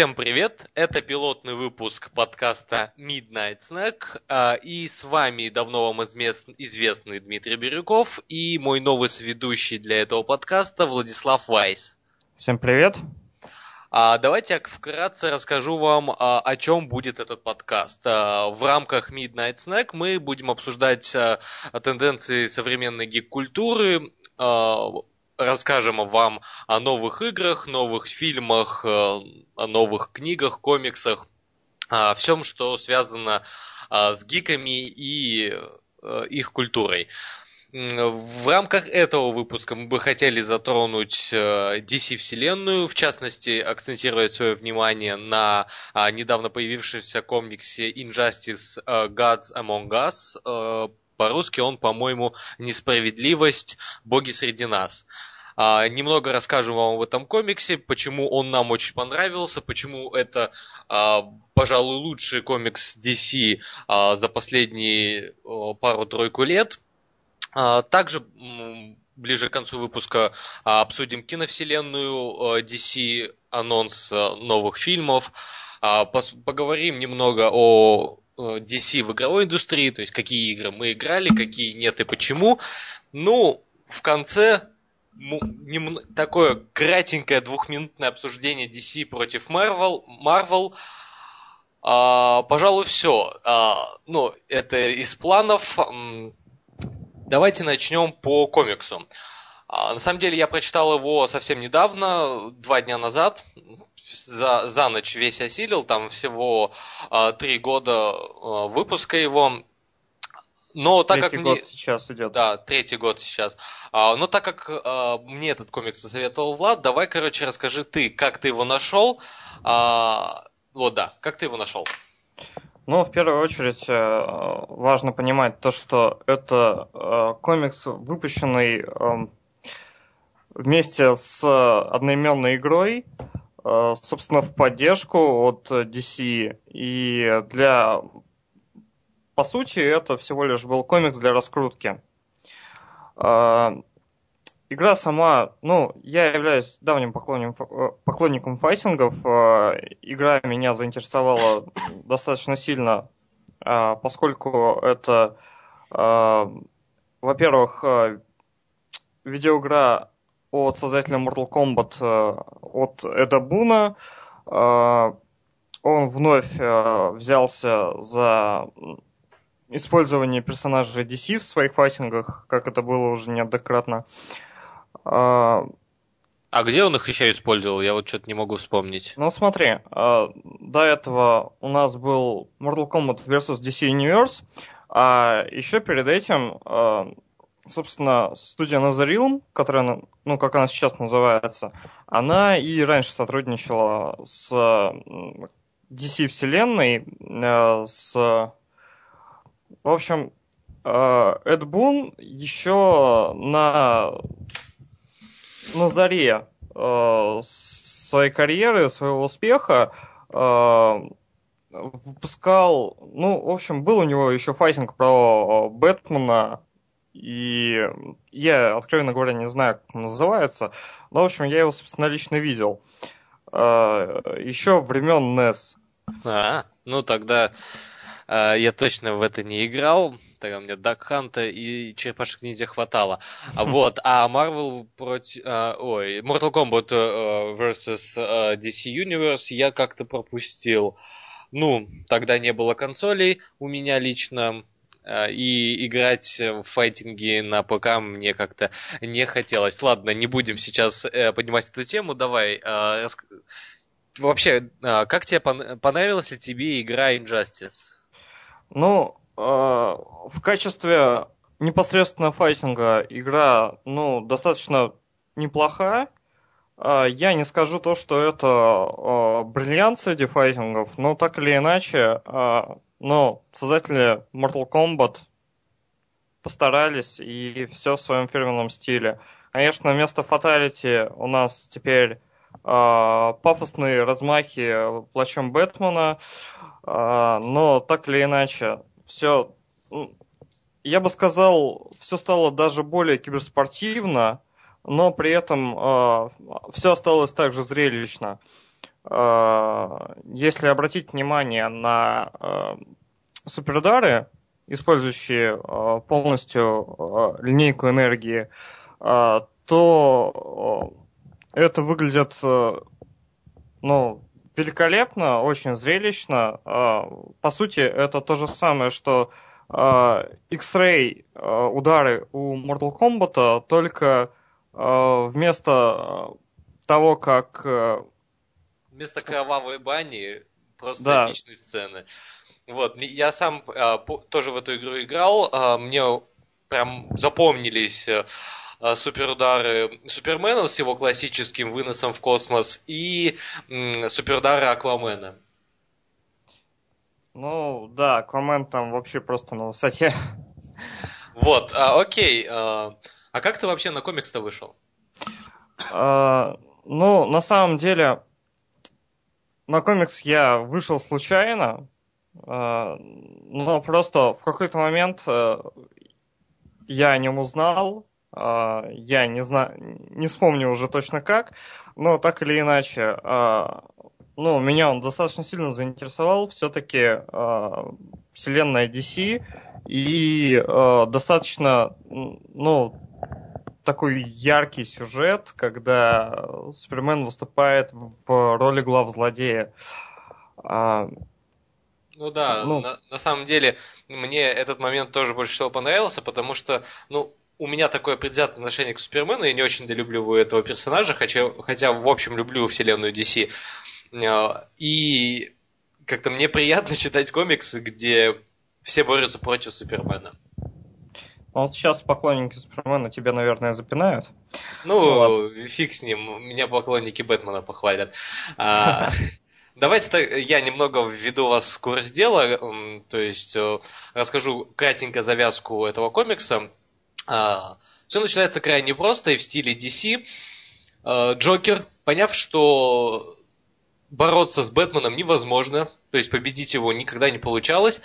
Всем привет! Это пилотный выпуск подкаста Midnight Snack. а, И с вами давно вам известный Дмитрий Бирюков и мой новый соведущий для этого подкаста Владислав Вайс. Всем привет. А, Давайте я вкратце расскажу вам, а, о чем будет этот подкаст. В рамках Midnight Snack мы будем обсуждать тенденции современной гик-культуры, расскажем вам о новых играх, новых фильмах, э, о новых книгах, комиксах, о всем, что связано а, с гиками и э, их культурой. В рамках этого выпуска мы бы хотели затронуть э, DC-вселенную, в частности, акцентировать свое внимание на недавно появившемся комиксе Injustice э, Gods Among Us. Э, По-русски он, по-моему, «Несправедливость. Боги среди нас». А, немного расскажем вам об этом комиксе, почему он нам очень понравился, почему это, а, пожалуй, лучший комикс DC а, за последние о, пару-тройку лет. А, Также ближе к концу выпуска а, обсудим киновселенную э, DC, анонс э, новых фильмов, А, пос- поговорим немного о DC в игровой индустрии, то есть какие игры мы играли, какие нет и почему. Ну, в конце такое кратенькое двухминутное обсуждение DC против Marvel. Marvel. А, пожалуй, все. ну, это из планов. Давайте начнем по комиксу. А, на самом деле я прочитал его совсем недавно, два дня назад. За, за ночь весь осилил, там всего а, три года а, выпуска его. Но так Третий как год мне... сейчас идет. Да, третий год сейчас. А, но так как а, мне этот комикс посоветовал Влад, давай, короче, расскажи ты, как ты его нашел. А, вот да, как ты его нашел? Ну, в первую очередь, э, важно понимать то, что это э, комикс, выпущенный э, вместе с одноименной игрой, э, собственно, в поддержку от DC. И для... По сути, это всего лишь был комикс для раскрутки. Э, Игра сама, ну, я являюсь давним поклонником, э, поклонником файтингов. Э, Игра меня заинтересовала достаточно сильно, э, поскольку это, во-первых, видеоигра от создателя Mortal Kombat э, от Эда Буна. Он вновь э, взялся за использование персонажей DC в своих файтингах, как это было уже неоднократно. А, А где он их еще использовал? Я вот что-то не могу вспомнить. Ну смотри, а, до этого у нас был Mortal Kombat vs. DC Universe, а еще перед этим, а, собственно, студия Nazaril, которая, ну, как она сейчас называется, она и раньше сотрудничала с DC вселенной, а, с... В общем, а, Эд Бун еще на на заре э, своей карьеры, своего успеха э, выпускал, ну, в общем, был у него еще файтинг про э, Бэтмена, и я, откровенно говоря, не знаю, как он называется, но, в общем, я его, собственно, лично видел. Э, еще времен NES. А, ну тогда э, я точно в это не играл. Тогда меня Дак Ханта и Черепашек Ниндзя хватало. А вот, а Marvel против... ой, Mortal Kombat э, versus э, DC Universe я как-то пропустил. Ну, тогда не было консолей у меня лично. э, И играть в файтинги на ПК мне как-то не хотелось. Ладно, не будем сейчас поднимать эту тему. Давай, Вообще, а, как тебе пон- понравилась ли тебе игра Injustice? Ну, э, в качестве непосредственно файтинга игра, ну, достаточно неплохая. Э, Я не скажу то, что это э, бриллиант среди файтингов, но так или иначе, э, ну, создатели Mortal Kombat постарались и все в своем фирменном стиле. Конечно, вместо фаталити у нас теперь пафосные размахи плащом Бэтмена, э, но так или иначе, все, я бы сказал, все стало даже более киберспортивно, но при этом э, все осталось также зрелищно. если обратить внимание на суперудары, использующие полностью линейку энергии, то это выглядит ну, великолепно, очень зрелищно. По сути, это то же самое, что X-Ray удары у Mortal Kombat, только вместо того, как... Вместо кровавой бани просто да. эпичные сцены. Вот, я сам а, тоже в эту игру играл, а, мне прям запомнились а, суперудары Супермена с его классическим выносом в космос и суперудары Аквамена. Ну, да, Аквамен там вообще просто на высоте. Вот, а, окей. А, а как ты вообще на комикс-то вышел? А, ну, на самом деле, на комикс я вышел случайно, а, но просто в какой-то момент э, я о нем узнал, а, я не знаю, не вспомню уже точно как, но так или иначе, а, ну, меня он достаточно сильно заинтересовал, все-таки вселенная DC и достаточно, ну, такой яркий сюжет, когда Супермен выступает в роли глав злодея. Ну да, ну... На, на самом деле мне этот момент тоже больше всего понравился, потому что, ну, у меня такое предвзятое отношение к Супермену, я не очень люблю этого персонажа, хотя, хотя в общем люблю вселенную DC. А, и как-то мне приятно читать комиксы, где все борются против Супермена. Ну, вот сейчас поклонники Супермена тебя, наверное, запинают. Ну, вот. фиг с ним, меня поклонники Бэтмена похвалят. А, Давайте я немного введу вас в курс дела, то есть э, расскажу кратенько завязку этого комикса. А, Все начинается крайне просто и в стиле DC. А, Джокер, поняв, что бороться с Бэтменом невозможно, то есть победить его никогда не получалось,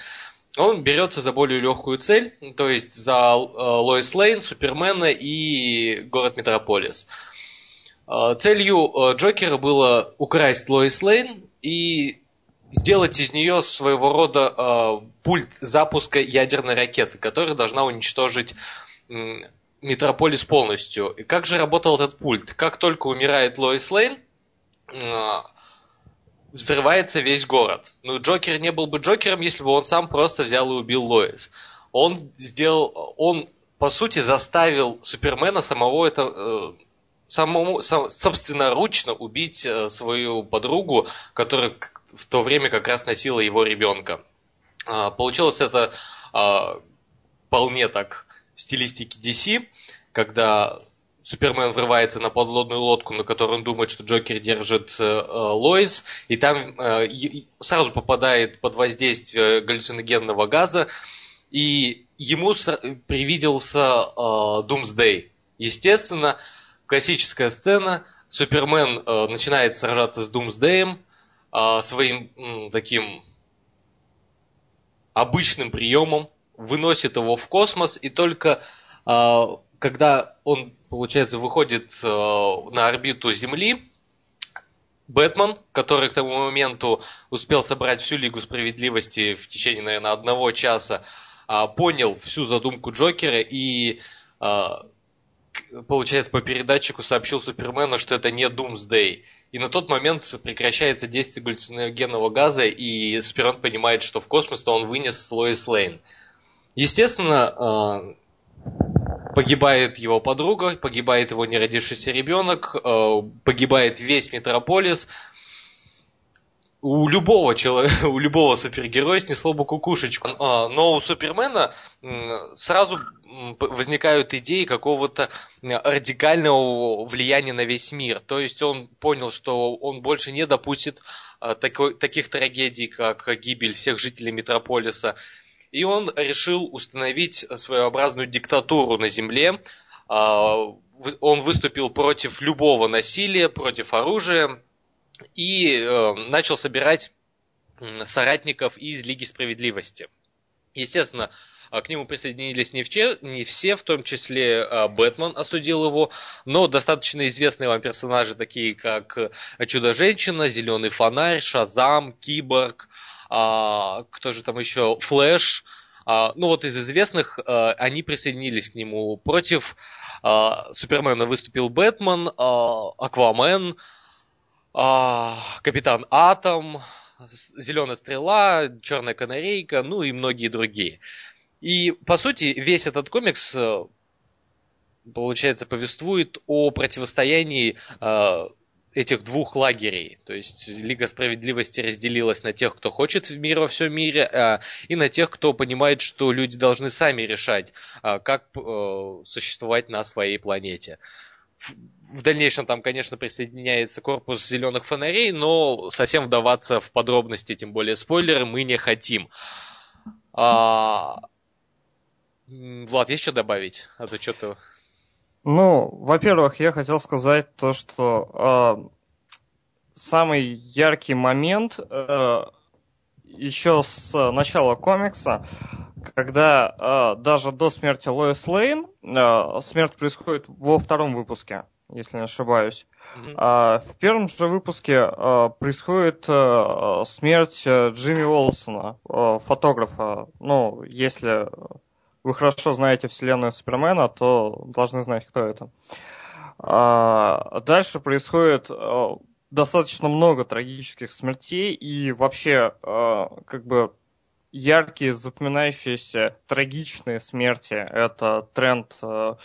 он берется за более легкую цель, то есть за э, Лоис Лейн, Супермена и город Метрополис. А, целью Джокера было украсть Лоис Лейн и сделать из нее своего рода пульт запуска ядерной ракеты, которая должна уничтожить Метрополис полностью. И как же работал этот пульт? Как только умирает Лоис Лейн, э, взрывается весь город. Ну, Джокер не был бы Джокером, если бы он сам просто взял и убил Лоис. Он сделал, он по сути заставил Супермена самого это э, самому, сам, собственноручно убить э, свою подругу, которая в то время как раз носила его ребенка. А, получилось это а, вполне так в стилистике DC, когда Супермен врывается на подлодную лодку, на которой он думает, что Джокер держит э, Лоис, и там э, сразу попадает под воздействие галлюциногенного газа, и ему привиделся э, Думсдей. Естественно, классическая сцена. Супермен э, начинает сражаться с Думсдеем э, своим э, таким обычным приемом, выносит его в космос, и только э, когда он, получается, выходит э, на орбиту Земли, Бэтмен, который к тому моменту успел собрать всю Лигу Справедливости в течение, наверное, одного часа, э, понял всю задумку Джокера и получается, по передатчику сообщил Супермену, что это не Doomsday. И на тот момент прекращается действие галлюциногенного газа, и Супермен понимает, что в космос-то он вынес Лоис Лейн. Естественно, а, погибает его подруга, погибает его неродившийся ребенок, а, погибает весь Метрополис, у любого человека, у любого супергероя снесло бы кукушечку. А, но у Супермена сразу возникают идеи какого-то радикального влияния на весь мир. То есть он понял, что он больше не допустит таких трагедий, как гибель всех жителей Метрополиса. И он решил установить своеобразную диктатуру на Земле. А, он выступил против любого насилия, против оружия, и э, начал собирать соратников из Лиги Справедливости. Естественно, А, к нему присоединились не, все, не все, в том числе а, Бэтмен осудил его, но достаточно известные вам персонажи, такие как Чудо-женщина, Зеленый фонарь, Шазам, Киборг, а, кто же там еще, Флэш, а, ну вот из известных а, они присоединились к нему. Против а, Супермена выступил Бэтмен, а, Аквамен, а, Капитан Атом, Зеленая стрела, Черная канарейка, ну и многие другие. И, по сути, весь этот комикс, э, получается, повествует о противостоянии э, этих двух лагерей. То есть Лига Справедливости разделилась на тех, кто хочет мир во всем мире, э, и на тех, кто понимает, что люди должны сами решать, как существовать на своей планете. В дальнейшем там, конечно, присоединяется корпус зеленых фонарей, но совсем вдаваться в подробности, тем более спойлеры, мы не хотим. А... Влад, есть что добавить? А то что-то... Ну, во-первых, я хотел сказать то, что э, самый яркий момент э, еще с начала комикса когда э, даже до смерти Лоис Лейн, э, смерть происходит во втором выпуске, если не ошибаюсь. Mm-hmm. А, в первом же выпуске э, происходит э, смерть Джимми Уолсона, э, фотографа. Ну, если вы хорошо знаете вселенную Супермена, то должны знать, кто это. А, дальше происходит э, достаточно много трагических смертей, и вообще, э, как бы, яркие, запоминающиеся, трагичные смерти. Это тренд э,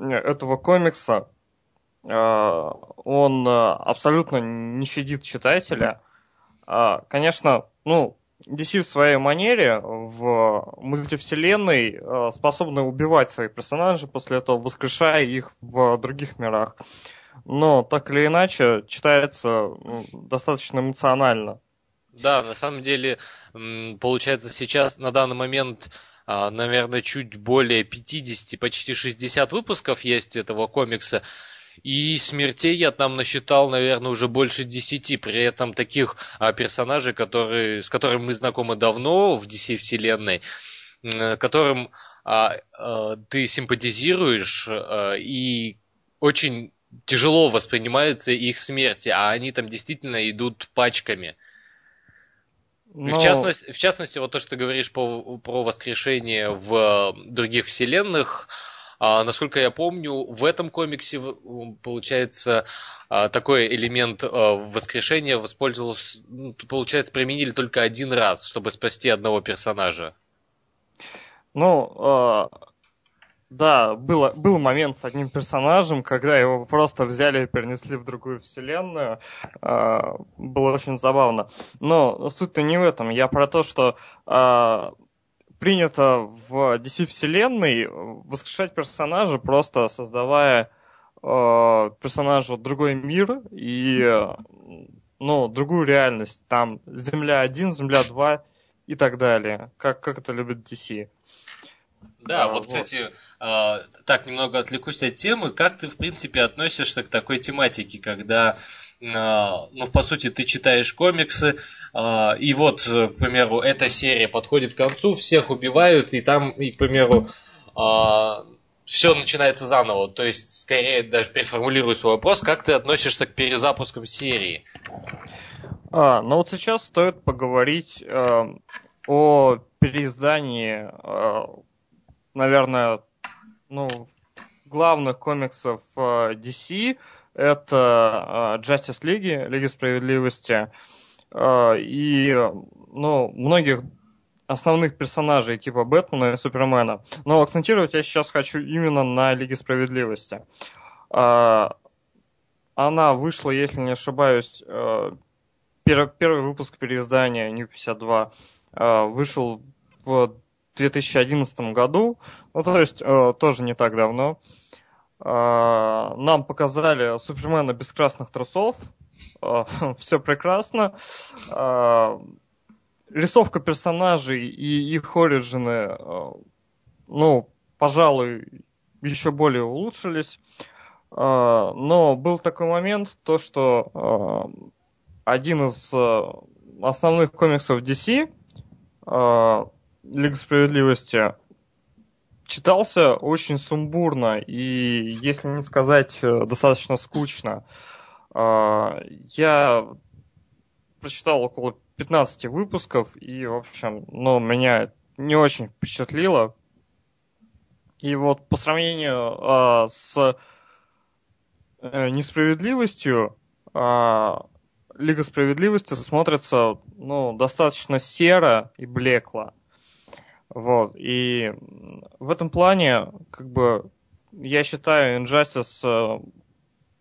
этого комикса. Он абсолютно не щадит читателя. Э, конечно, ну, DC в своей манере в мультивселенной э, способны убивать своих персонажей, после этого воскрешая их в других мирах. Но так или иначе читается достаточно эмоционально. Да, на самом деле, получается, сейчас на данный момент, а, наверное, чуть более 50, почти 60 выпусков есть этого комикса. И смертей я там насчитал, наверное, уже больше десяти. При этом таких а, персонажей, которые, с которыми мы знакомы давно в DC вселенной, которым а, а, ты симпатизируешь а, и очень тяжело воспринимаются их смерти, а они там действительно идут пачками. Но... В, частности, в частности, вот то, что ты говоришь по, про воскрешение в других вселенных, а, насколько я помню, в этом комиксе получается а, такой элемент а, воскрешения воспользовался, ну, получается, применили только один раз, чтобы спасти одного персонажа. Ну, да, было, был момент с одним персонажем, когда его просто взяли и перенесли в другую вселенную. Было очень забавно. Но суть-то не в этом. Я про то, что принято в DC-вселенной воскрешать персонажа, просто создавая а, персонажу другой мир и ну, другую реальность. Там Земля 1, Земля 2 и так далее. Как, как это любит DC. Да, а, вот, вот, кстати, э, так немного отвлекусь от темы. Как ты, в принципе, относишься к такой тематике, когда, э, ну, по сути, ты читаешь комиксы, э, и вот, к примеру, эта серия подходит к концу, всех убивают, и там, и, к примеру, э, все начинается заново. То есть, скорее, даже переформулирую свой вопрос, как ты относишься к перезапускам серии? А, ну вот сейчас стоит поговорить э, о переиздании э, наверное, ну, главных комиксов э, DC. Это э, Justice League, Лиги Справедливости. Э, и, ну, многих основных персонажей типа Бэтмена и Супермена. Но акцентировать я сейчас хочу именно на Лиге Справедливости. Она вышла, если не ошибаюсь, первый выпуск переиздания New 52 вышел в 2011 году, ну, то есть тоже не так давно, нам показали Супермена без красных трусов, э, все прекрасно, э, рисовка персонажей и их оригины, ну, пожалуй, еще более улучшились, но был такой момент, то, что один из основных комиксов DC, Лига Справедливости читался очень сумбурно и, если не сказать, э, достаточно скучно. Э, я прочитал около 15 выпусков и, в общем, ну, меня не очень впечатлило. И вот по сравнению э, с э, несправедливостью, э, Лига справедливости смотрится ну, достаточно серо и блекло. Вот. И в этом плане, как бы, я считаю Injustice, э,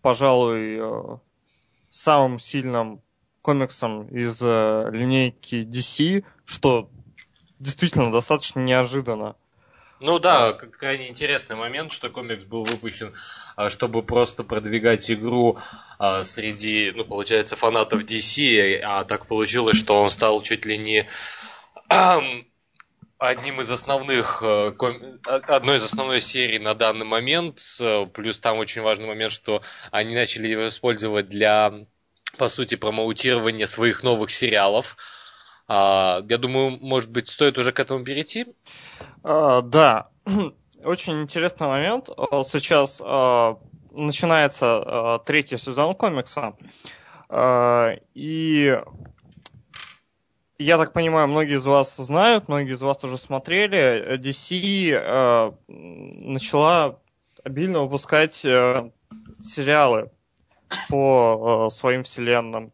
пожалуй, э, самым сильным комиксом из э, линейки DC, что действительно достаточно неожиданно. Ну да, крайне интересный момент, что комикс был выпущен, а, чтобы просто продвигать игру а, среди, ну, получается, фанатов DC, а так получилось, что он стал чуть ли не одним из основных, э, одной из основной серий на данный момент, плюс там очень важный момент, что они начали его использовать для, по сути, промоутирования своих новых сериалов, а, я думаю, может быть, стоит уже к этому перейти? А, да, очень интересный момент. А, сейчас начинается третий сезон комикса. И я так понимаю, многие из вас знают, многие из вас уже смотрели. DC э, начала обильно выпускать э, сериалы по э, своим вселенным.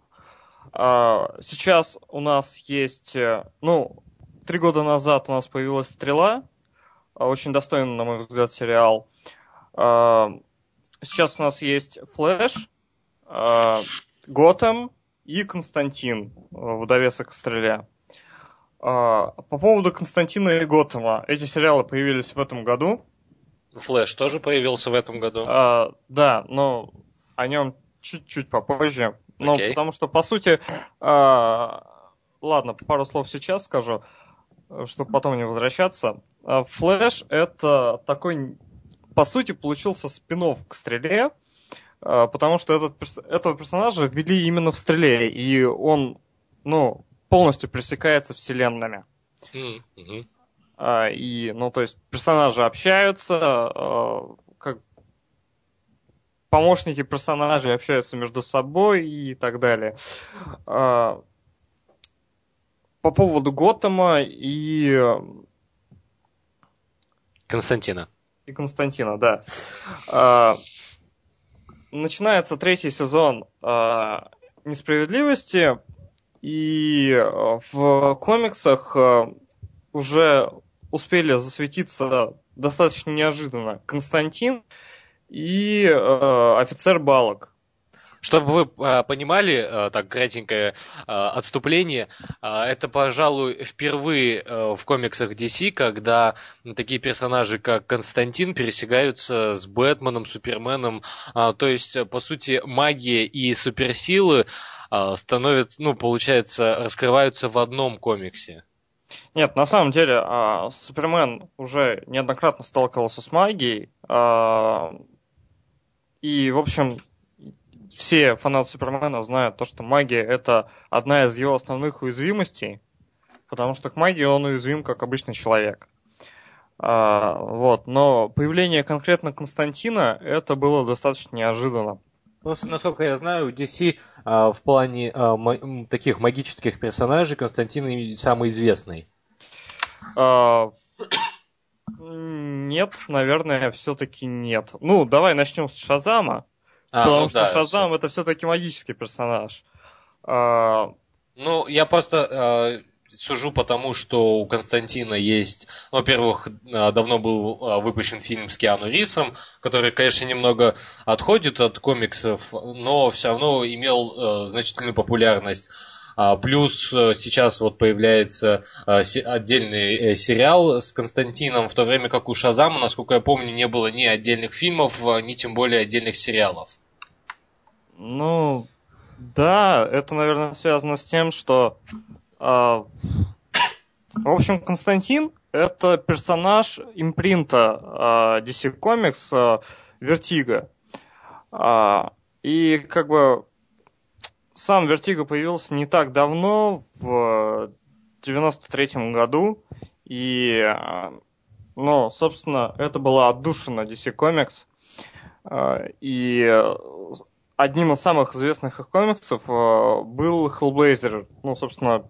А, сейчас у нас есть, э, ну, три года назад у нас появилась «Стрела», а, очень достойный, на мой взгляд, сериал. А, сейчас у нас есть «Флэш», «Готэм» и «Константин», в довесок к «Стреле». По поводу Константина и Готэма. Эти сериалы появились в этом году. Флэш тоже появился в этом году. А, да, но о нем чуть-чуть попозже. Ну, okay. потому что, по сути, э, ладно, пару слов сейчас скажу, чтобы потом не возвращаться. Флэш это такой, по сути, получился спин к стреле, э, потому что этот, этого персонажа ввели именно в стреле, и он, ну, полностью пересекается вселенными. Mm-hmm. И, ну, то есть персонажи общаются, э, помощники персонажей общаются между собой и так далее. А, по поводу Готэма и... Константина. И Константина, да. Начинается третий сезон а, несправедливости, и в комиксах уже успели засветиться достаточно неожиданно Константин и э, офицер Балок. Чтобы вы э, понимали, э, так кратенькое э, отступление, это, пожалуй, впервые э, в комиксах DC, когда такие персонажи, как Константин, пересекаются с Бэтменом, Суперменом. То есть, по сути, магия и суперсилы становятся, ну, получается, раскрываются в одном комиксе. Нет, на самом деле, э, Супермен уже неоднократно сталкивался с магией. Э, и, в общем, все фанаты Супермена знают то, что магия это одна из его основных уязвимостей, потому что к магии он уязвим, как обычный человек. А, вот, но появление конкретно Константина это было достаточно неожиданно. Просто, насколько я знаю, у DC а, в плане а, м- таких магических персонажей Константин самый известный. А, нет, наверное, все-таки нет. Ну, давай начнем с Шазама. А, потому ну, что да, Шазам это все-таки магический персонаж. А... Ну, я просто э, сужу потому, что у Константина есть, ну, во-первых, а, давно был а, выпущен фильм с Киану Рисом, который, конечно, немного отходит от комиксов, но все равно имел э, значительную популярность. А, плюс сейчас вот появляется отдельный э, сериал с Константином, в то время как у Шазама, насколько я помню, не было ни отдельных фильмов, ни тем более отдельных сериалов. Ну, да, это, наверное, связано с тем, что... Э, в общем, Константин — это персонаж импринта э, DC Comics э, Vertigo. Э, и как бы сам Vertigo появился не так давно, в 93 году, И, ну, собственно, это была отдушина DC Comics. И одним из самых известных их комиксов был Hellblazer, ну, собственно,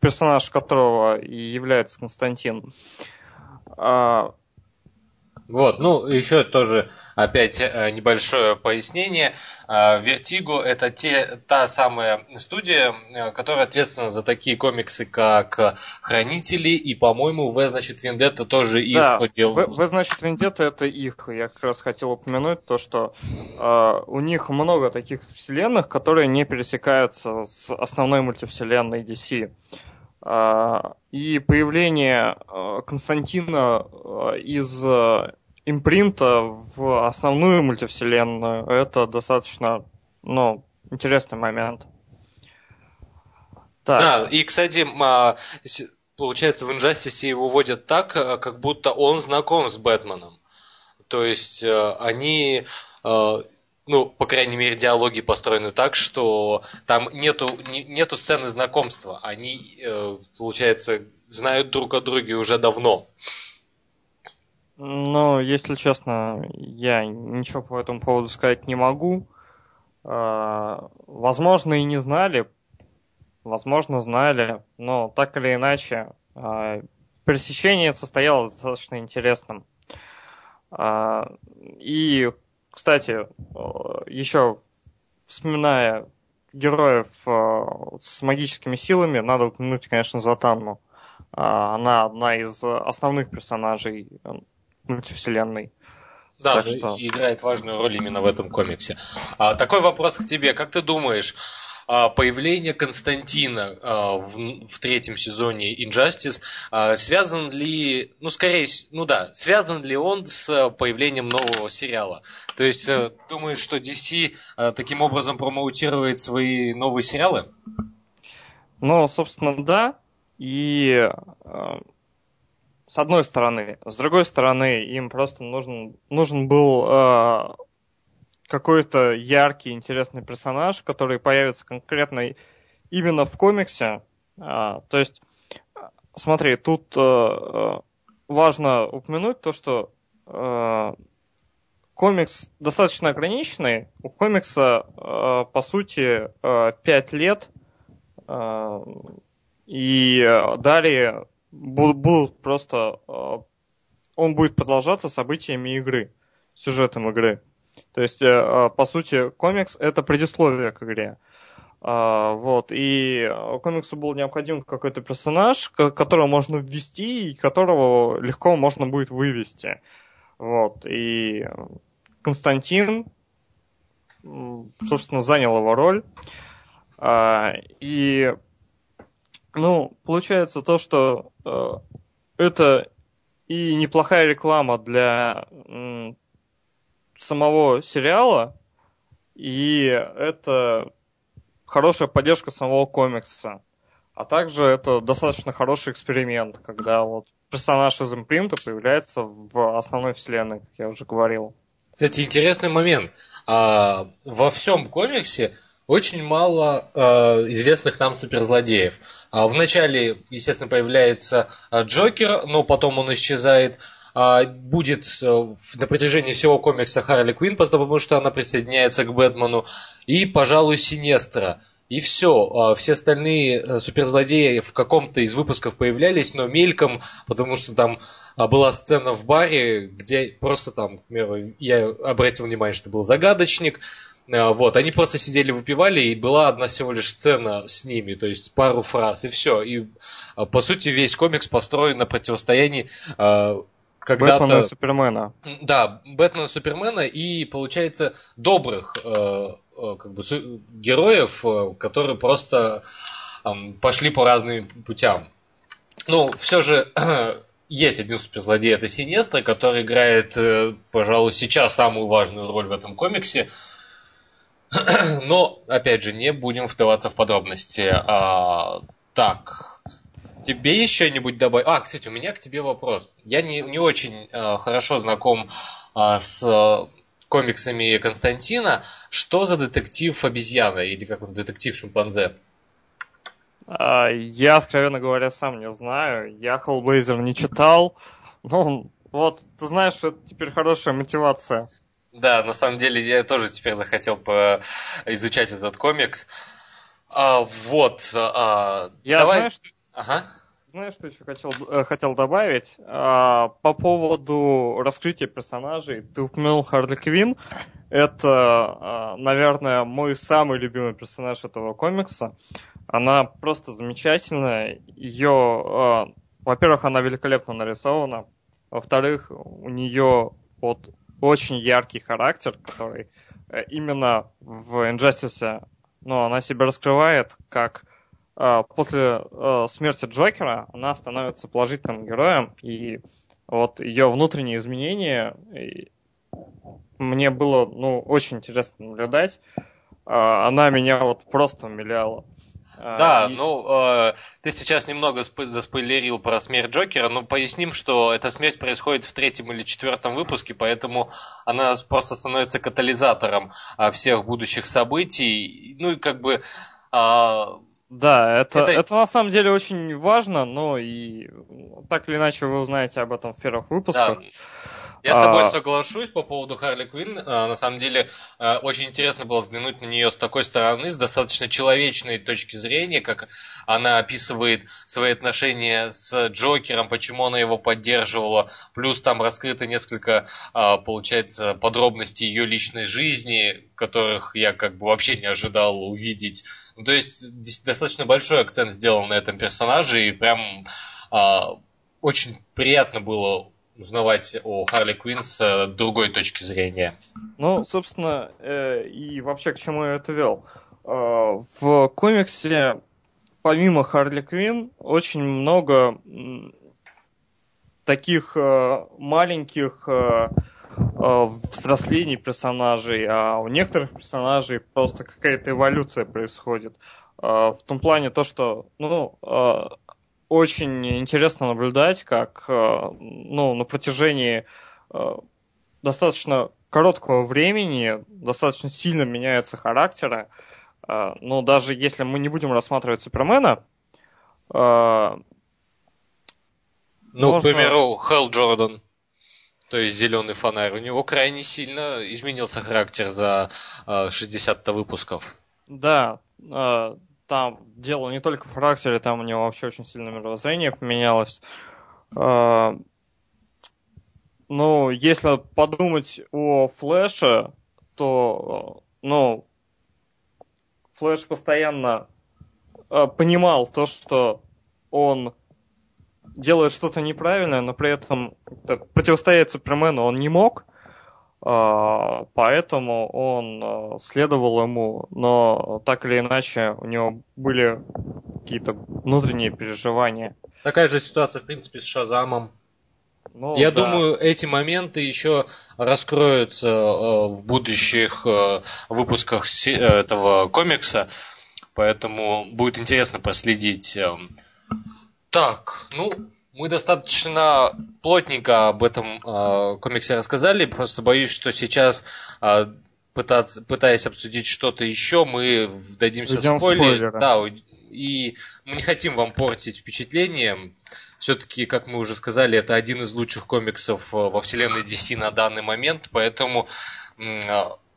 персонаж которого и является Константин. Вот, ну, еще тоже опять э, небольшое пояснение. Вертиго это те, та самая студия, э, которая ответственна за такие комиксы, как Хранители, и, по-моему, В, значит, Вендетта тоже их да, дел... В, в, значит, Вендетта это их. Я как раз хотел упомянуть то, что э, у них много таких вселенных, которые не пересекаются с основной мультивселенной DC. И появление Константина из импринта в основную мультивселенную это достаточно, ну, интересный момент. Так. Да, и, кстати, получается, в Инжастисе его водят так, как будто он знаком с Бэтменом. То есть они ну, по крайней мере, диалоги построены так, что там нету, не, нету сцены знакомства. Они, э, получается, знают друг о друге уже давно. Ну, если честно, я ничего по этому поводу сказать не могу. Э, возможно, и не знали, возможно, знали, но так или иначе, э, пересечение состоялось достаточно интересным. Э, и кстати, еще вспоминая героев с магическими силами, надо упомянуть, конечно, Затанну. А, она одна из основных персонажей мультивселенной. Да, так что... играет важную роль именно в этом комиксе. А, такой вопрос к тебе. Как ты думаешь, а, появление Константина а, в, в третьем сезоне Injustice а, связан ли, ну скорее, ну да, связан ли он с появлением нового сериала? То есть э, думаешь, что DC таким образом промоутирует свои новые сериалы? Ну, собственно, да. И с одной стороны. С другой стороны, им просто нужен, нужен был какой-то яркий, интересный персонаж, который появится конкретно именно в комиксе. А, то есть, смотри, тут а, важно упомянуть то, что а, комикс достаточно ограниченный. У комикса, а, по сути, а, 5 лет. А, и далее будут, будут просто... А, он будет продолжаться событиями игры, сюжетом игры. То есть, э, а, по сути, комикс — это предисловие к игре. А, вот, и комиксу был необходим какой-то персонаж, которого можно ввести и которого легко можно будет вывести. Вот, и Константин, собственно, занял его роль. И, ну, получается то, что э, это и неплохая реклама для самого сериала, и это хорошая поддержка самого комикса. А также это достаточно хороший эксперимент, когда вот персонаж из импринта появляется в основной вселенной, как я уже говорил. Кстати, интересный момент. А, во всем комиксе очень мало а, известных нам суперзлодеев. А, вначале, естественно, появляется а, Джокер, но потом он исчезает. А, будет э, на протяжении всего комикса Харли Квинн, потому что она присоединяется к Бэтмену, и, пожалуй, Синестра. И все. А, все остальные э, суперзлодеи в каком-то из выпусков появлялись, но мельком, потому что там а, была сцена в баре, где просто там, к примеру, я обратил внимание, что был загадочник, вот, они просто сидели, выпивали, и была одна всего лишь сцена с ними, то есть пару фраз, и все. И, по сути, весь комикс построен на противостоянии когда Бэтмена и Супермена. Да, Бэтмена и Супермена и, получается, добрых э, э, как бы, героев, э, которые просто э, пошли по разным путям. Ну, все же есть один суперзлодей, это Синестра, который играет, э, пожалуй, сейчас самую важную роль в этом комиксе. Но, опять же, не будем вдаваться в подробности. А, так, Тебе еще что-нибудь добавить? А, кстати, у меня к тебе вопрос. Я не, не очень э, хорошо знаком э, с комиксами Константина. Что за детектив обезьяна или как он, детектив шимпанзе? А, я, откровенно говоря, сам не знаю. Я Hellblazer не читал. Ну, вот, ты знаешь, это теперь хорошая мотивация. Да, на самом деле я тоже теперь захотел по изучать этот комикс. А, вот. А, я давай... знаю, что... Ага. Знаешь, что еще хотел, э, хотел добавить? А, по поводу раскрытия персонажей. Ты упомянул Харли Квин. Это, а, наверное, мой самый любимый персонаж этого комикса. Она просто замечательная. Ее, а, во-первых, она великолепно нарисована. Во-вторых, у нее вот очень яркий характер, который э, именно в Injustice, ну, она себя раскрывает как э, после э, смерти Джокера она становится положительным героем, и вот ее внутренние изменения мне было, ну, очень интересно наблюдать. Она меня вот просто умиляла. А, да, и... ну, э, ты сейчас немного сп- заспойлерил про смерть Джокера, но поясним, что эта смерть происходит в третьем или четвертом выпуске, поэтому она просто становится катализатором э, всех будущих событий. Ну и как бы... Э, да, это, это... это на самом деле очень важно, но и так или иначе вы узнаете об этом в первых выпусках. Да. Я с тобой а... соглашусь по поводу Харли Квинн. А, на самом деле, а, очень интересно было взглянуть на нее с такой стороны, с достаточно человечной точки зрения, как она описывает свои отношения с Джокером, почему она его поддерживала. Плюс там раскрыто несколько, а, получается, подробностей ее личной жизни, которых я как бы вообще не ожидал увидеть. Ну, то есть, достаточно большой акцент сделан на этом персонаже, и прям очень приятно было узнавать о Харли Квинн с э, другой точки зрения. Ну, собственно, э, и вообще к чему я это вел. Э, в комиксе, помимо Харли Квинн, очень много таких э, маленьких э, э, взрослений персонажей, а у некоторых персонажей просто какая-то эволюция происходит. Э, в том плане то, что ну, э, очень интересно наблюдать, как э, ну, на протяжении э, достаточно короткого времени достаточно сильно меняются характеры. Э, ну, даже если мы не будем рассматривать Супермена, ну, можно... к примеру, Хелл Джордан, то есть зеленый фонарь, у него крайне сильно изменился характер за 60-то выпусков. Да, там дело не только в характере, там у него вообще очень сильно мировоззрение поменялось. А, ну, если подумать о Флэше, то, ну, Флэш постоянно а, понимал то, что он делает что-то неправильное, но при этом противостоять Супермену он не мог. А, поэтому он а, следовал ему, но так или иначе у него были какие-то внутренние переживания. Такая же ситуация, в принципе, с Шазамом. Ну, Я да. думаю, эти моменты еще раскроются э, в будущих э, выпусках этого комикса, поэтому будет интересно последить. Эм. Так, ну, мы достаточно плотненько об этом э, комиксе рассказали, просто боюсь, что сейчас э, пытаться, пытаясь обсудить что-то еще, мы дадимся Идем спойлер. Да, и мы не хотим вам портить впечатление. Все-таки, как мы уже сказали, это один из лучших комиксов во вселенной DC на данный момент, поэтому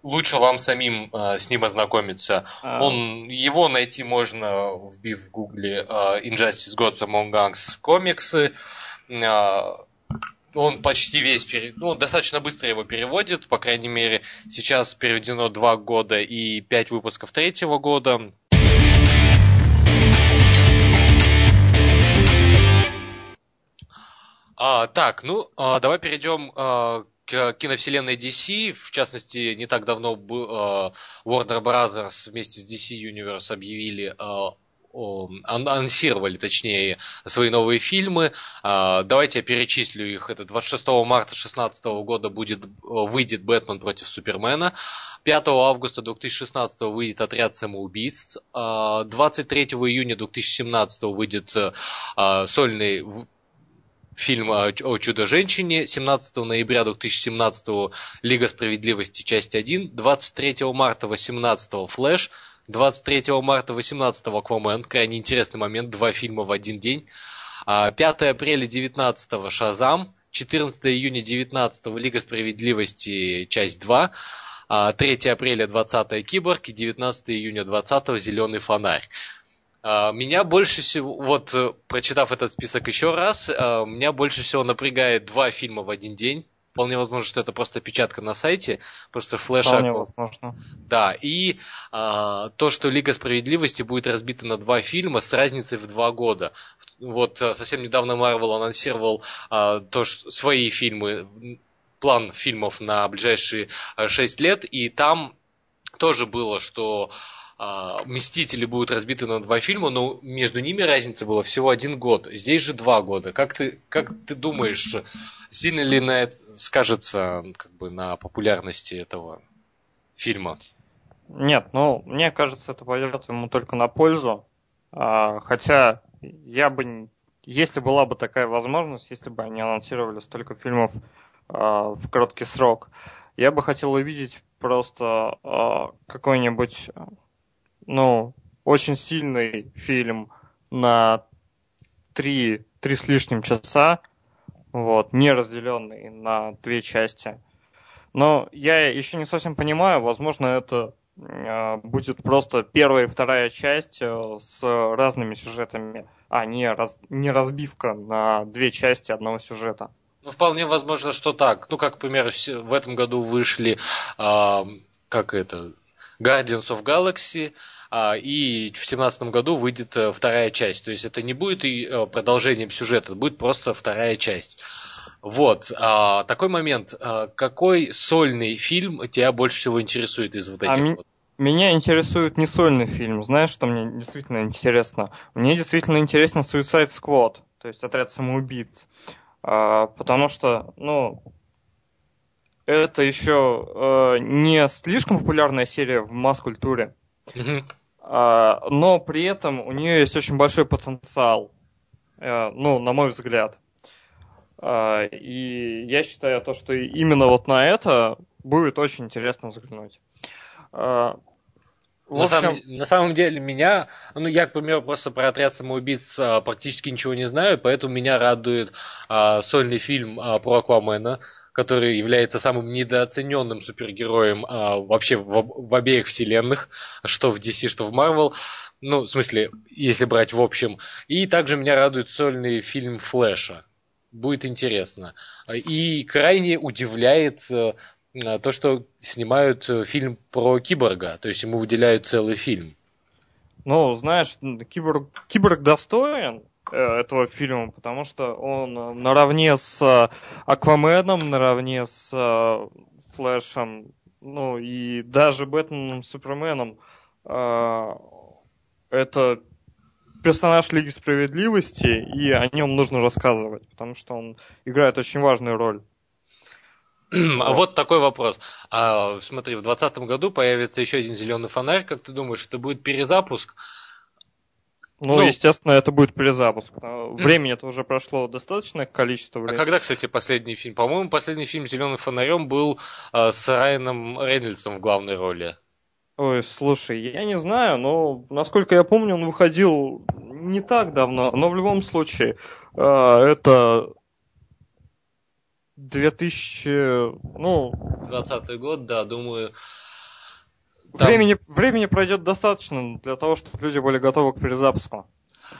лучше вам самим э, с ним ознакомиться. А... Он, его найти можно, вбив в гугле э, Injustice Gods Among Us комиксы. Э, он почти весь, пере... ну, достаточно быстро его переводит, по крайней мере, сейчас переведено два года и пять выпусков третьего года. А, так, ну, а, давай перейдем а, к киновселенной DC, в частности, не так давно uh, Warner Bros. вместе с DC Universe объявили uh, анонсировали, точнее, свои новые фильмы. Давайте я перечислю их. Это 26 марта 2016 года будет, выйдет «Бэтмен против Супермена». 5 августа 2016 выйдет «Отряд самоубийц». 23 июня 2017 выйдет сольный фильм о, о Чудо-женщине 17 ноября 2017 Лига справедливости часть 1, 23 марта 18 Флэш, 23 марта 18 Аквамен, крайне интересный момент, два фильма в один день. 5 а, апреля 19 Шазам, 14 июня 19 Лига справедливости, часть 2, 3 а, апреля 20 Киборг и 19 июня 20 Зеленый фонарь. А, меня больше всего, вот э, прочитав этот список еще раз, меня больше всего напрягает два фильма в один день. Вполне возможно, что это просто печатка на сайте, просто флеш Вполне возможно. Да, и а, то, что Лига Справедливости будет разбита на два фильма с разницей в два года. Вот а, совсем недавно Marvel анонсировал а, то, что свои фильмы, план фильмов на ближайшие шесть лет, и там тоже было, что Мстители будут разбиты на два фильма, но между ними разница была всего один год. Здесь же два года. Как ты, как ты думаешь, сильно ли на это скажется как бы, на популярности этого фильма? Нет, ну, мне кажется, это пойдет ему только на пользу. А, хотя я бы, если была бы такая возможность, если бы они анонсировали столько фильмов а, в короткий срок, я бы хотел увидеть просто а, какой-нибудь ну, очень сильный фильм на три, три с лишним часа, вот, не разделенный на две части. Но я еще не совсем понимаю, возможно, это э, будет просто первая и вторая часть э, с разными сюжетами, а не, раз, не разбивка на две части одного сюжета. Ну, вполне возможно, что так. Ну, как, например, в этом году вышли, э, как это, Guardians of Galaxy, а, и в 2017 году выйдет э, вторая часть. То есть это не будет и э, продолжением сюжета, это будет просто вторая часть. Вот, а, такой момент. А, какой сольный фильм тебя больше всего интересует из вот этих а вот? Меня интересует не сольный фильм. Знаешь, что мне действительно интересно? Мне действительно интересен Suicide Squad, то есть отряд самоубийц. А, потому что, ну, это еще э, не слишком популярная серия в масс-культуре. А, но при этом у нее есть очень большой потенциал, э, ну, на мой взгляд. А, и я считаю то, что именно вот на это будет очень интересно взглянуть. А, на, общем... самом, на самом деле меня, ну я, к примеру, просто про отряд самоубийц практически ничего не знаю, поэтому меня радует а, сольный фильм а, про Аквамена, который является самым недооцененным супергероем а, вообще в, в обеих вселенных, что в DC, что в Marvel. Ну, в смысле, если брать в общем. И также меня радует сольный фильм Флэша. Будет интересно. И крайне удивляет э, то, что снимают э, фильм про киборга. То есть ему выделяют целый фильм. Ну, знаешь, киборг, киборг достоин, этого фильма, потому что он э, наравне с э, Акваменом, наравне с Флэшем, ну и даже Бэтменом, Суперменом, это персонаж Лиги Справедливости, и о нем нужно рассказывать, потому что он играет очень важную роль. А вот такой вопрос. А, смотри, в 2020 году появится еще один зеленый фонарь. Как ты думаешь, это будет перезапуск? Ну, ну, естественно, это будет перезапуск. Времени это уже прошло достаточное количество времени. А когда, кстати, последний фильм? По-моему, последний фильм Зеленым фонарем был э, с Райаном Рейнольдсом в главной роли. Ой, слушай, я не знаю, но насколько я помню, он выходил не так давно, но в любом случае э, это 2000, ну... 20 год, да, думаю, там... Времени, времени пройдет достаточно для того, чтобы люди были готовы к перезапуску.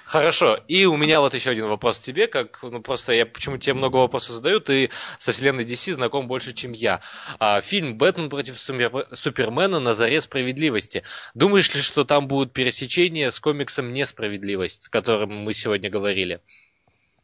Хорошо. И у меня вот еще один вопрос к тебе, как, ну просто я почему тебе много вопросов задаю, ты со вселенной DC знаком больше, чем я. А, фильм «Бэтмен против Супермена. На заре справедливости». Думаешь ли, что там будут пересечения с комиксом «Несправедливость», о котором мы сегодня говорили?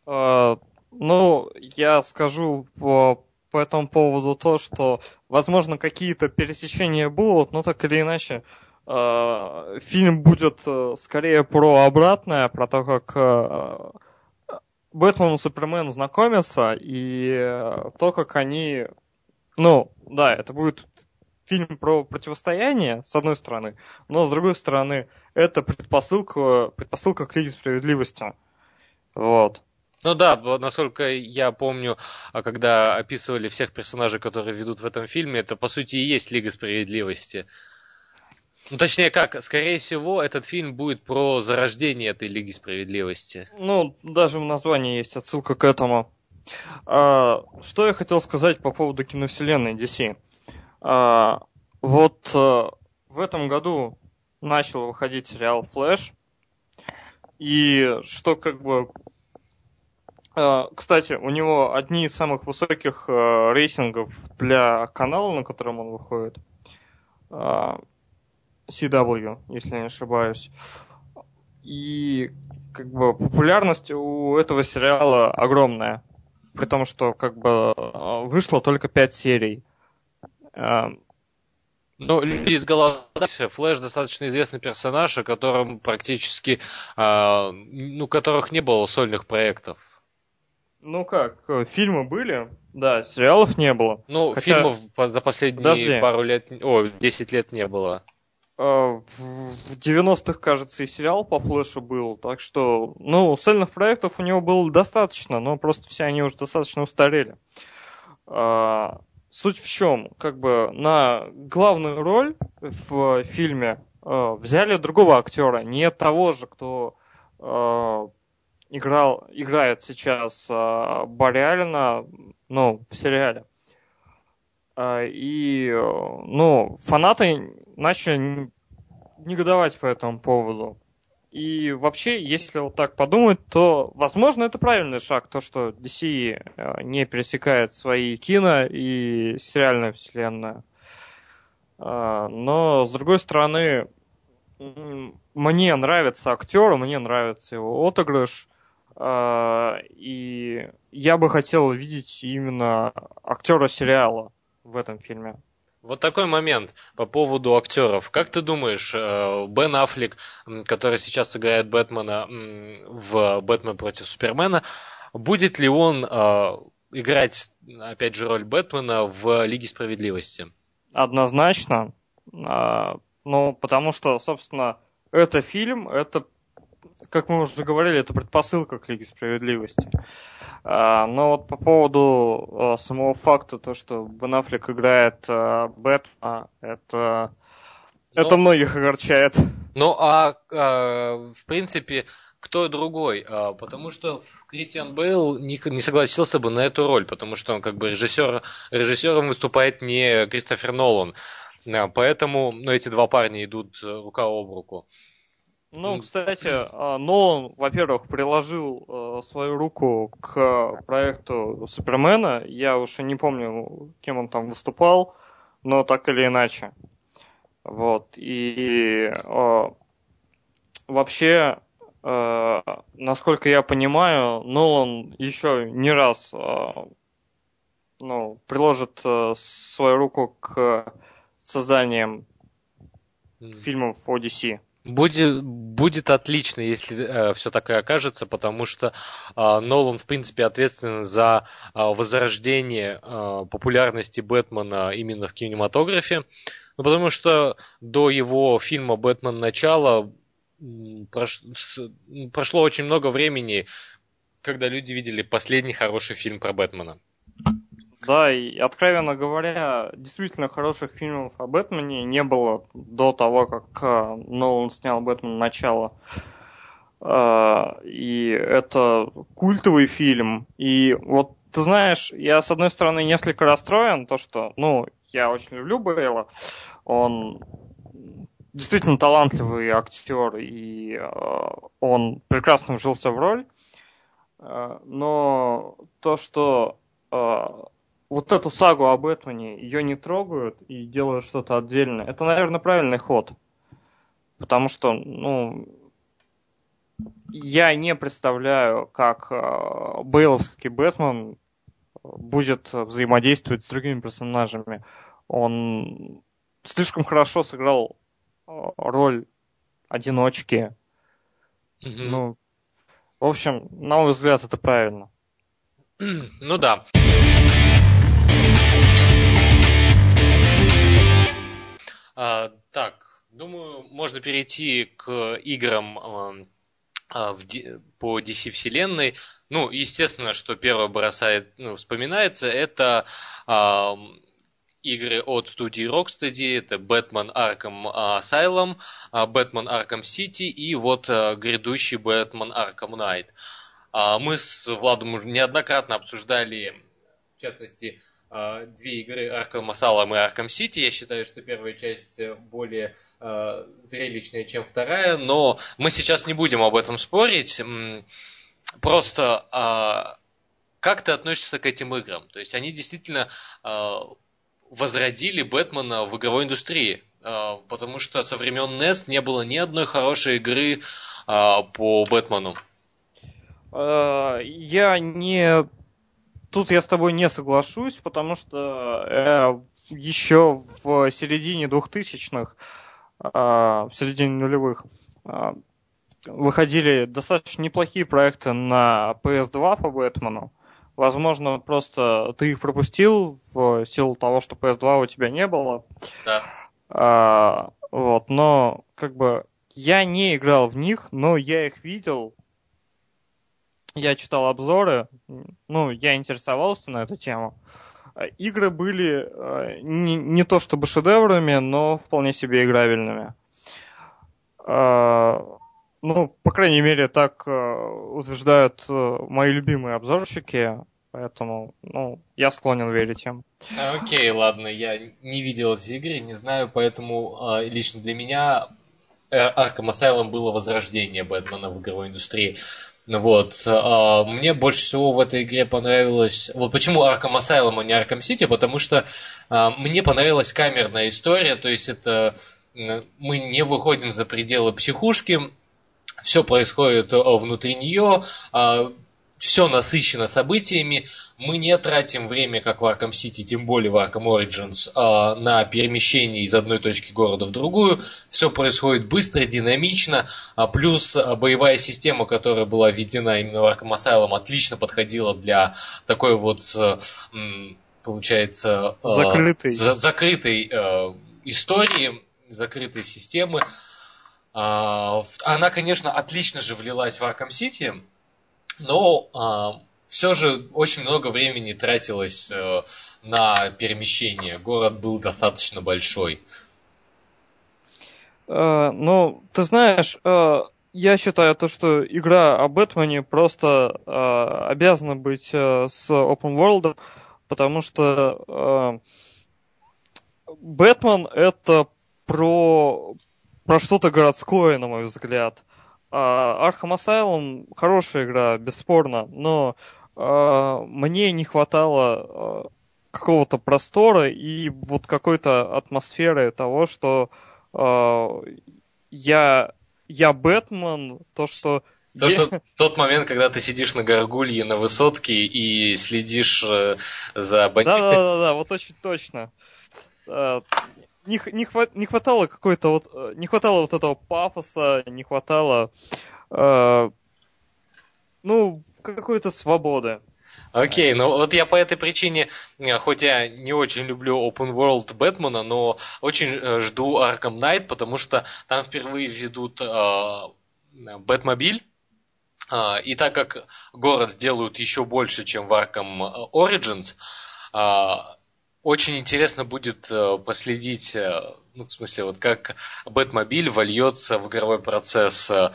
А, ну, я скажу по по этому поводу то, что, возможно, какие-то пересечения будут, но так или иначе, э, фильм будет э, скорее про обратное, про то, как э, Бэтмен и Супермен знакомятся, и э, то, как они... Ну, да, это будет фильм про противостояние, с одной стороны, но с другой стороны, это предпосылка, предпосылка к Лиге Справедливости. Вот. Ну да, насколько я помню, а когда описывали всех персонажей, которые ведут в этом фильме, это по сути и есть Лига Справедливости. Ну, точнее, как, скорее всего, этот фильм будет про зарождение этой Лиги Справедливости. Ну, даже в названии есть отсылка к этому. А, что я хотел сказать по поводу киновселенной DC? А, вот а, в этом году начал выходить сериал Флэш. И что как бы... А, кстати, у него одни из самых высоких а, рейтингов для канала, на котором он выходит. А, CW, если не ошибаюсь. И как бы популярность у этого сериала огромная. При том, что как бы вышло только пять серий. Ну, люди из Галактики, Флэш достаточно известный персонаж, о котором практически, э, ну, которых не было сольных проектов. Ну как, фильмы были, да, сериалов не было. Ну, Хотя... фильмов за последние Подожди. пару лет, о, 10 лет не было. В 90-х, кажется, и сериал по Флэшу был, так что, ну, сольных проектов у него было достаточно, но просто все они уже достаточно устарели. А, суть в чем? Как бы на главную роль в фильме э, взяли другого актера, не того же, кто э, играл, играет сейчас э, Барри Аллена, ну, в сериале. Э, и, ну, фанаты начали негодовать по этому поводу. И вообще, если вот так подумать, то, возможно, это правильный шаг, то, что DC э, не пересекает свои кино и сериальную вселенную. А, но, с другой стороны, мне нравится актер, мне нравится его отыгрыш. А, и я бы хотел видеть именно актера сериала в этом фильме. Вот такой момент по поводу актеров. Как ты думаешь, э, Бен Аффлек, который сейчас играет Бэтмена в «Бэтмен против Супермена», будет ли он э, играть, опять же, роль Бэтмена в «Лиге справедливости»? Однозначно. А, ну, потому что, собственно, это фильм, это как мы уже говорили, это предпосылка к Лиге Справедливости. А, но вот по поводу а, самого факта, то, что Бен Аффлек играет а, Бэтмена, это, ну, это многих огорчает. Ну, а, а в принципе, кто другой, а, потому что Кристиан Бейл не, не согласился бы на эту роль, потому что он как бы режиссер, режиссером выступает не Кристофер Нолан. Поэтому ну, эти два парня идут рука об руку. Ну, кстати, а, Нолан, во-первых, приложил а, свою руку к проекту Супермена. Я уже не помню, кем он там выступал, но так или иначе. Вот. И э, вообще, насколько я понимаю, Нолан еще не раз ну, приложит свою руку к созданиям mm. фильмов Odyssey. Будет, будет отлично, если э, все так и окажется, потому что э, Нолан, в принципе, ответственен за э, возрождение э, популярности Бэтмена именно в кинематографе. Ну, потому что до его фильма «Бэтмен. Начало» прош... с... прошло очень много времени, когда люди видели последний хороший фильм про Бэтмена. Да, и, откровенно говоря, действительно хороших фильмов о Бэтмене не было до того, как э, Нолан снял Бэтмен начало. Э, и это культовый фильм. И вот ты знаешь, я с одной стороны несколько расстроен, то что, ну, я очень люблю Бейла, он действительно талантливый актер, и э, он прекрасно вжился в роль. Но то, что вот эту сагу об Бэтмене, ее не трогают и делают что-то отдельное, это, наверное, правильный ход. Потому что, ну, я не представляю, как э, Бейловский Бэтмен будет взаимодействовать с другими персонажами. Он слишком хорошо сыграл э, роль одиночки. Mm-hmm. Ну, в общем, на мой взгляд, это правильно. Ну да. А, так, думаю, можно перейти к играм а, а, в, по DC вселенной. Ну, естественно, что первое бросает, ну, вспоминается, это а, игры от студии Rocksteady. Это Batman Arkham Asylum, Batman Arkham City и вот грядущий Batman Arkham Knight. Мы с Владом уже неоднократно обсуждали, в частности, две игры Arkham Asylum и Arkham City. Я считаю, что первая часть более зрелищная, чем вторая, но мы сейчас не будем об этом спорить. Просто как ты относишься к этим играм? То есть они действительно возродили Бэтмена в игровой индустрии. А, потому что со времен NES не было ни одной хорошей игры а, по Бэтмену. А, я не... Тут я с тобой не соглашусь, потому что э, еще в середине двухтысячных, в середине нулевых, выходили достаточно неплохие проекты на PS2 по Бэтмену. Возможно, просто ты их пропустил в силу того, что PS2 у тебя не было. Да. А, вот, но как бы я не играл в них, но я их видел. Я читал обзоры, ну, я интересовался на эту тему. Игры были э, не, не то чтобы шедеврами, но вполне себе играбельными. А, ну, по крайней мере, так э, утверждают э, мои любимые обзорщики. Поэтому, ну, я склонен верить им. Окей, ладно, я не видел эти игры, не знаю, поэтому э, лично для меня Arkham Asylum было возрождение Бэтмена в игровой индустрии. Вот, э, мне больше всего в этой игре понравилось... Вот почему Arkham Asylum, а не Arkham City, потому что э, мне понравилась камерная история, то есть это мы не выходим за пределы психушки, все происходит внутри нее, все насыщено событиями, мы не тратим время, как в Arkham City, тем более в Arkham Origins, а, на перемещение из одной точки города в другую. Все происходит быстро, динамично, а, плюс а, боевая система, которая была введена именно в Arkham Asylum, отлично подходила для такой вот, получается, закрытой, закрытой истории, закрытой системы. Она, конечно, отлично же влилась в Arkham City, но а, все же очень много времени тратилось а, на перемещение. Город был достаточно большой. Uh, ну, ты знаешь, uh, я считаю то, что игра о Бэтмене просто uh, обязана быть с Open World, потому что Бэтмен это про, про что-то городское, на мой взгляд. Arkham Asylum хорошая игра, бесспорно, но э, мне не хватало э, какого-то простора и вот какой-то атмосферы того, что я, я Бэтмен, то, что то, что тот момент, когда ты сидишь на горгулье на высотке и следишь э, за бандитами. Да, да, да, да, вот очень точно не, не, хват, не хватало какой-то вот, э, не хватало вот этого пафоса, не хватало, э, ну, какой-то свободы. Окей, ну вот я по этой причине, э, хоть я не очень люблю Open World Бэтмена, но очень э, жду Arkham Knight, потому что там впервые ведут Бэтмобиль, и так как город сделают еще больше, чем в Arkham Origins, очень интересно будет э, последить, э, ну, в смысле, вот как Бэтмобиль вольется в игровой процесс, э,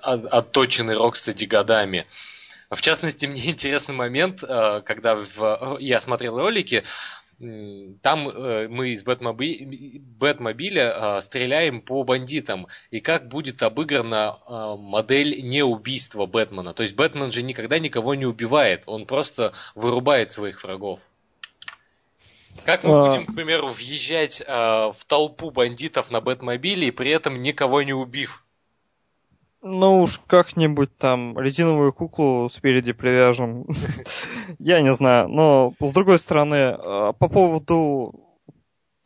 отточенный Рокстеди годами. В частности, мне интересный момент, когда в, я смотрел ролики, там мы из Бэтмоби... Бэтмобиля стреляем по бандитам. И как будет обыграна модель неубийства Бэтмена. То есть Бэтмен же никогда никого не убивает, он просто вырубает своих врагов. Как мы а... будем, к примеру, въезжать э, в толпу бандитов на Бэтмобиле и при этом никого не убив? Ну уж как-нибудь там резиновую куклу спереди привяжем. Я не знаю. Но с другой стороны, а, по поводу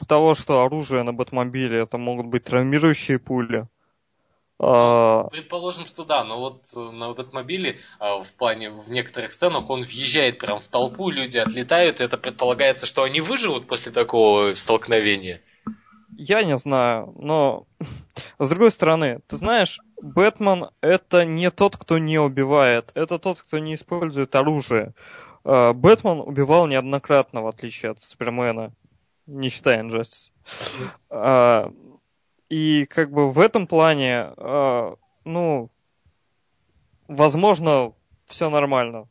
того, что оружие на Бэтмобиле это могут быть травмирующие пули. А, Предположим, что да, но вот э, на Бэтмобиле а, в плане в некоторых сценах он въезжает прям в толпу, люди отлетают, и это предполагается, что они выживут после такого столкновения. Я не знаю, но с другой стороны, ты знаешь, Бэтмен это не тот, кто не убивает, это тот, кто не использует оружие. А, Бэтмен убивал неоднократно, в отличие от Супермена. не считая Injustice. И как бы в этом плане, а, ну, возможно, все нормально.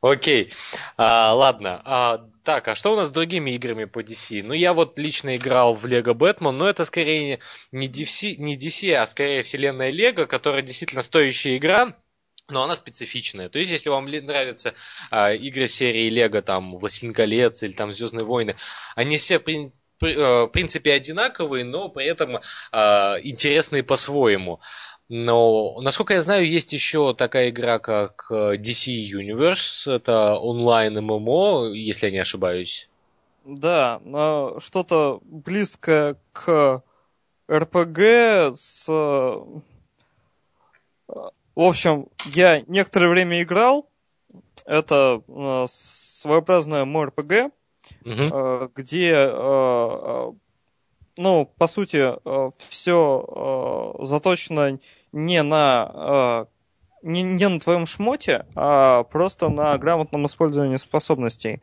Окей, а, ладно. А, так, а что у нас с другими играми по DC? Ну, я вот лично играл в Лего Бэтмен, но это скорее не DC, не DC, а скорее вселенная Лего, которая действительно стоящая игра, но она специфичная. То есть, если вам нравятся а, игры серии Лего, там, Властелин колец или там Звездные войны, они все в принципе одинаковые, но при этом а, интересные по-своему. Но, насколько я знаю, есть еще такая игра, как э, DC Universe. Это онлайн ММО, если я не ошибаюсь. Да, что-то близкое к РПГ с... Э, в общем, я некоторое время играл. Это э, своеобразное МРПГ, угу. где ну, по сути, э, все э, заточено не на э, не, не на твоем шмоте, а просто на грамотном использовании способностей.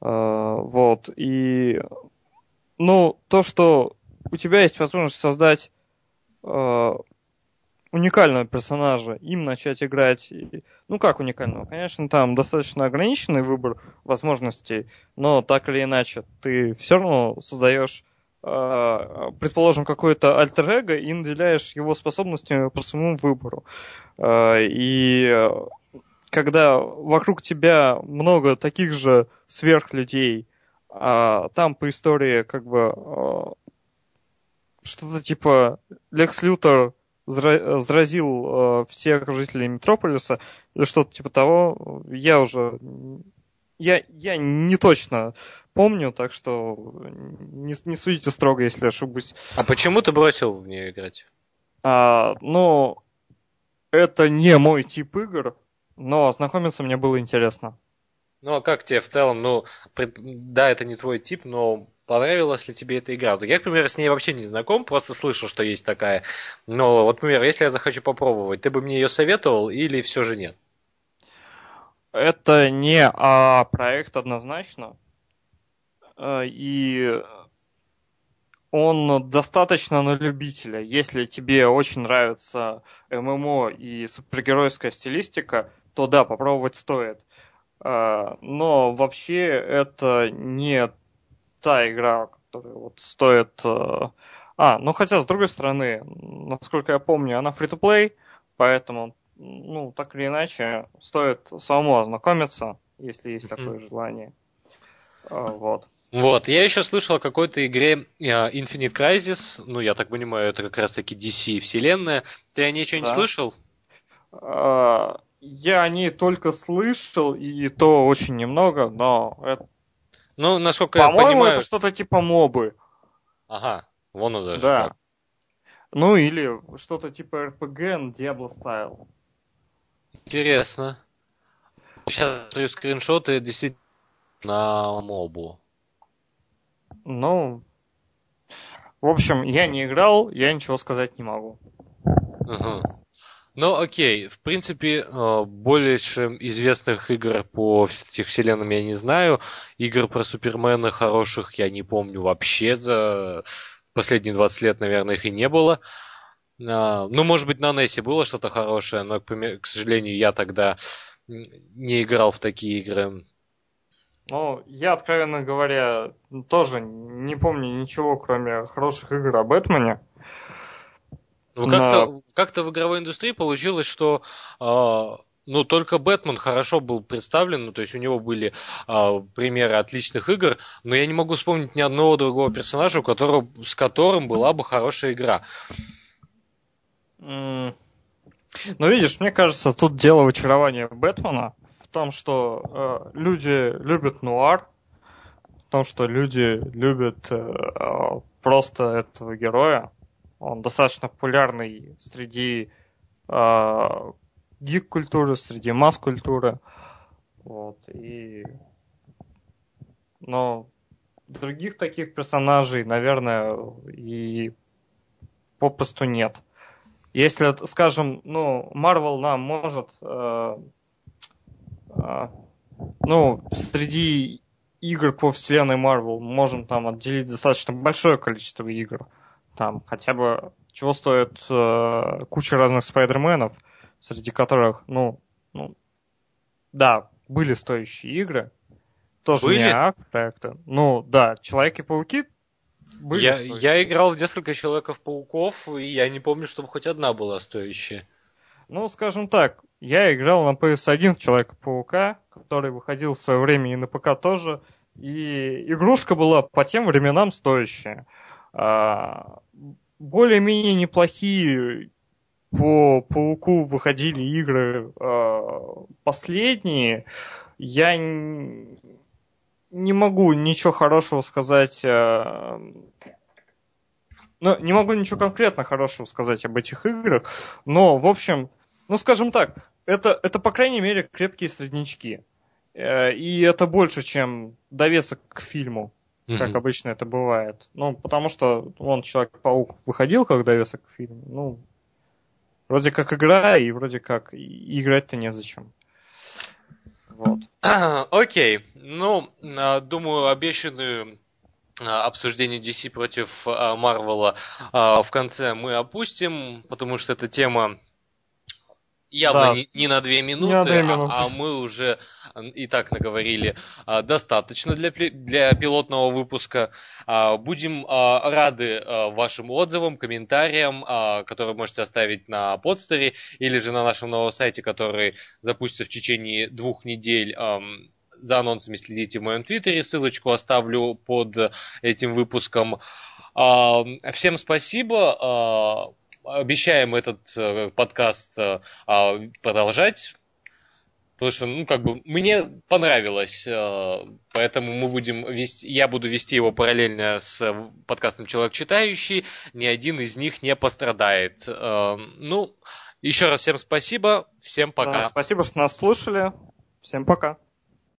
Вот. И ну, то, что у тебя есть возможность создать уникального персонажа, им начать играть. Ну как уникального? Конечно, там достаточно ограниченный выбор возможностей, но так или иначе, ты все равно создаешь а, предположим, какой-то альтер-эго и наделяешь его способностями по своему выбору. А, и когда вокруг тебя много таких же сверхлюдей, а там по истории как бы а, что-то типа Лекс Лютер заразил всех жителей Метрополиса или что-то типа того, я уже я, я не точно помню, так что не, не судите строго, если ошибусь. А почему ты бросил в нее играть? А, ну, это не мой тип игр, но ознакомиться мне было интересно. Ну, а как тебе в целом, ну, пред... да, это не твой тип, но понравилась ли тебе эта игра? Я, к примеру, с ней вообще не знаком, просто слышал, что есть такая. Но, вот, например, если я захочу попробовать, ты бы мне ее советовал или все же нет? Это не а проект однозначно. Э, и он достаточно на любителя. Если тебе очень нравится ММО и супергеройская стилистика, то да, попробовать стоит. Э, но вообще это не та игра, которая вот стоит... Э, а, ну хотя, с другой стороны, насколько я помню, она free-to-play, поэтому ну, так или иначе, стоит самому ознакомиться, если есть mm-hmm. такое желание. А, вот. Вот, я еще слышал о какой-то игре uh, Infinite Crisis, ну, я так понимаю, это как раз-таки DC вселенная. Ты о ней что-нибудь да. слышал? Uh, я о ней только слышал, и то очень немного, но это... Ну, насколько По-моему, я понимаю... это что-то типа мобы. Ага, вон он даже. Да. Так. Ну, или что-то типа RPG Diablo Style. Интересно. Сейчас смотрю скриншоты действительно на мобу. Ну, в общем, я не играл, я ничего сказать не могу. Угу. Ну, окей. В принципе, э, больше известных игр по этих вселенным я не знаю. Игр про Супермена хороших я не помню вообще. За последние 20 лет, наверное, их и не было. А, ну, может быть, на NES было что-то хорошее, но, к сожалению, я тогда не играл в такие игры. Ну, я, откровенно говоря, тоже не помню ничего, кроме хороших игр о Бэтмене. Ну, как-то, Но... как-то в игровой индустрии получилось, что э, ну, только Бэтмен хорошо был представлен, ну, то есть у него были э, примеры отличных игр, но я не могу вспомнить ни одного другого персонажа, у которого, с которым была бы хорошая игра. Ну, видишь, мне кажется, тут дело в очаровании Бэтмена в том, что э, люди любят нуар, в том, что люди любят э, просто этого героя. Он достаточно популярный среди э, гик-культуры, среди масс-культуры. Вот, и... Но других таких персонажей, наверное, и попросту нет. Если, скажем, ну, Marvel нам может, э, э, ну, среди игр по вселенной Marvel можем там отделить достаточно большое количество игр. Там хотя бы чего стоит э, куча разных спайдерменов, среди которых, ну, ну, да, были стоящие игры, тоже Были? не ак-проекты. Ну, да, Человеки-пауки были Я, стоящие. я играл в несколько Человеков-пауков, и я не помню, чтобы хоть одна была стоящая. Ну, скажем так, я играл на PS1 в Человека-паука, который выходил в свое время и на ПК тоже, и игрушка была по тем временам стоящая. А, более-менее неплохие по Пауку выходили игры а, последние. Я не могу ничего хорошего сказать. а, ну, не могу ничего конкретно хорошего сказать об этих играх, но, в общем, ну, скажем так, это, это по крайней мере, крепкие среднячки. Э, И это больше, чем довесок к фильму, как Мгм. обычно это бывает. Ну, потому что он, Человек-паук, выходил как довесок к фильму. Ну, вроде как игра, и вроде как и играть-то незачем. Вот. Окей, ну, а, думаю, обещанную а, обсуждение DC против Марвела а, в конце мы опустим, потому что эта тема явно Да. не, не на две минуты, на две а- минуты. А, мы уже и так наговорили а, достаточно для, для пилотного выпуска. А, Будем а, рады а, вашим отзывам, комментариям, а, которые можете оставить на подстере или же на нашем новом сайте, который запустится в течение двух недель. Ам, За анонсами следите в моем твиттере, ссылочку оставлю под этим выпуском. Всем спасибо. Обещаем этот э, подкаст э, а, продолжать. Потому что, ну, как бы, мне понравилось, э, поэтому мы будем вести, я буду вести его параллельно с э, подкастом Человек Читающий, ни один из них не пострадает. Э, Ну, еще раз всем спасибо, всем пока. Да, спасибо, что нас слушали. Всем пока.